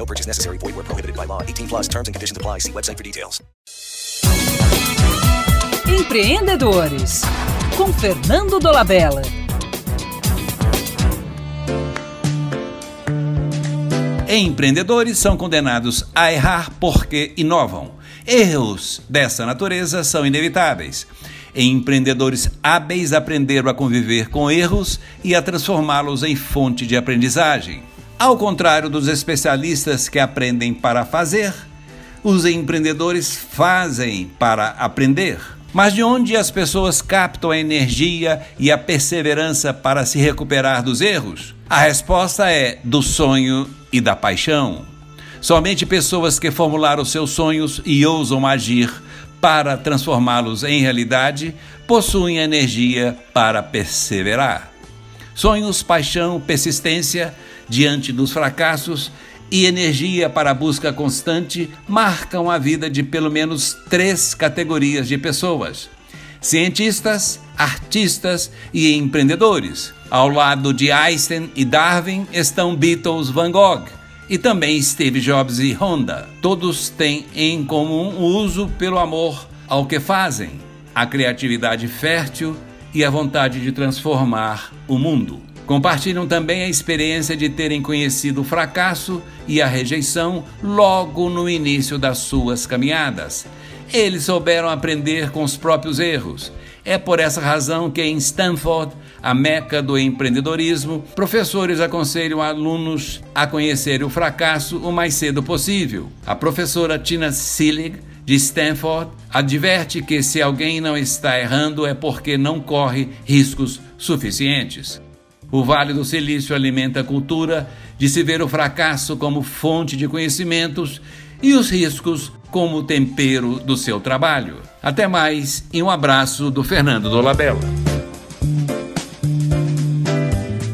No purchase necessary. Void where prohibited by law. 18 plus terms and conditions apply. See website for details. Empreendedores. Com Fernando Dolabella. Empreendedores são condenados a errar porque inovam. Erros dessa natureza são inevitáveis. Empreendedores hábeis aprenderam a conviver com erros e a transformá-los em fonte de aprendizagem. Ao contrário dos especialistas que aprendem para fazer, os empreendedores fazem para aprender. Mas de onde as pessoas captam a energia e a perseverança para se recuperar dos erros? A resposta é do sonho e da paixão. Somente pessoas que formularam seus sonhos e ousam agir para transformá-los em realidade possuem energia para perseverar. Sonhos, paixão, persistência diante dos fracassos e energia para a busca constante marcam a vida de pelo menos três categorias de pessoas: cientistas, artistas e empreendedores. Ao lado de Einstein e Darwin estão Beatles, Van Gogh e também Steve Jobs e Honda. Todos têm em comum o uso pelo amor ao que fazem, a criatividade fértil e a vontade de transformar o mundo. Compartilham também a experiência de terem conhecido o fracasso e a rejeição logo no início das suas caminhadas. Eles souberam aprender com os próprios erros. É por essa razão que em Stanford, a meca do empreendedorismo, professores aconselham alunos a conhecer o fracasso o mais cedo possível. A professora Tina Seelig, de Stanford, adverte que se alguém não está errando é porque não corre riscos suficientes. O Vale do Silício alimenta a cultura de se ver o fracasso como fonte de conhecimentos e os riscos como tempero do seu trabalho. Até mais e um abraço do Fernando Dolabella.